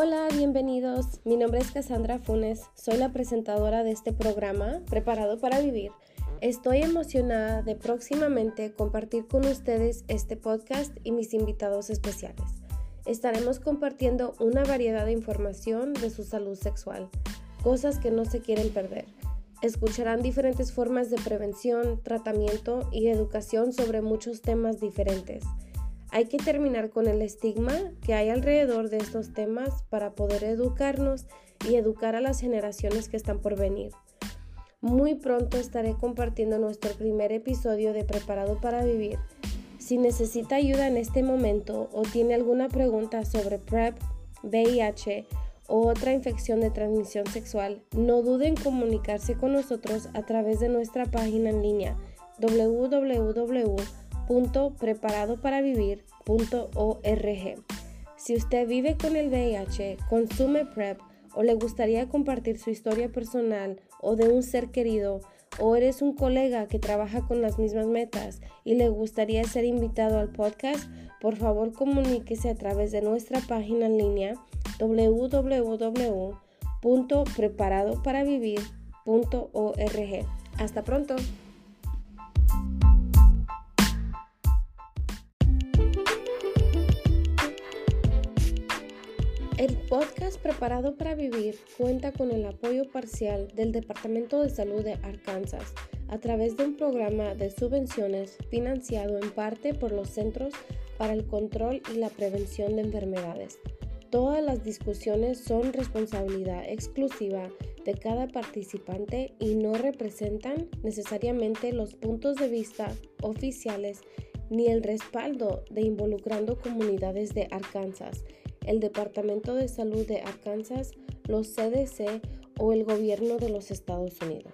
Hola, bienvenidos. Mi nombre es Cassandra Funes. Soy la presentadora de este programa, Preparado para Vivir. Estoy emocionada de próximamente compartir con ustedes este podcast y mis invitados especiales. Estaremos compartiendo una variedad de información de su salud sexual, cosas que no se quieren perder. Escucharán diferentes formas de prevención, tratamiento y educación sobre muchos temas diferentes. Hay que terminar con el estigma que hay alrededor de estos temas para poder educarnos y educar a las generaciones que están por venir. Muy pronto estaré compartiendo nuestro primer episodio de Preparado para Vivir. Si necesita ayuda en este momento o tiene alguna pregunta sobre PrEP, VIH o otra infección de transmisión sexual, no dude en comunicarse con nosotros a través de nuestra página en línea www www.preparadoparavivir.org. Si usted vive con el VIH, consume PrEP o le gustaría compartir su historia personal o de un ser querido, o eres un colega que trabaja con las mismas metas y le gustaría ser invitado al podcast, por favor comuníquese a través de nuestra página en línea www.preparadoparavivir.org. Hasta pronto. El podcast Preparado para Vivir cuenta con el apoyo parcial del Departamento de Salud de Arkansas a través de un programa de subvenciones financiado en parte por los Centros para el Control y la Prevención de Enfermedades. Todas las discusiones son responsabilidad exclusiva de cada participante y no representan necesariamente los puntos de vista oficiales ni el respaldo de involucrando comunidades de Arkansas el Departamento de Salud de Arkansas, los CDC o el gobierno de los Estados Unidos.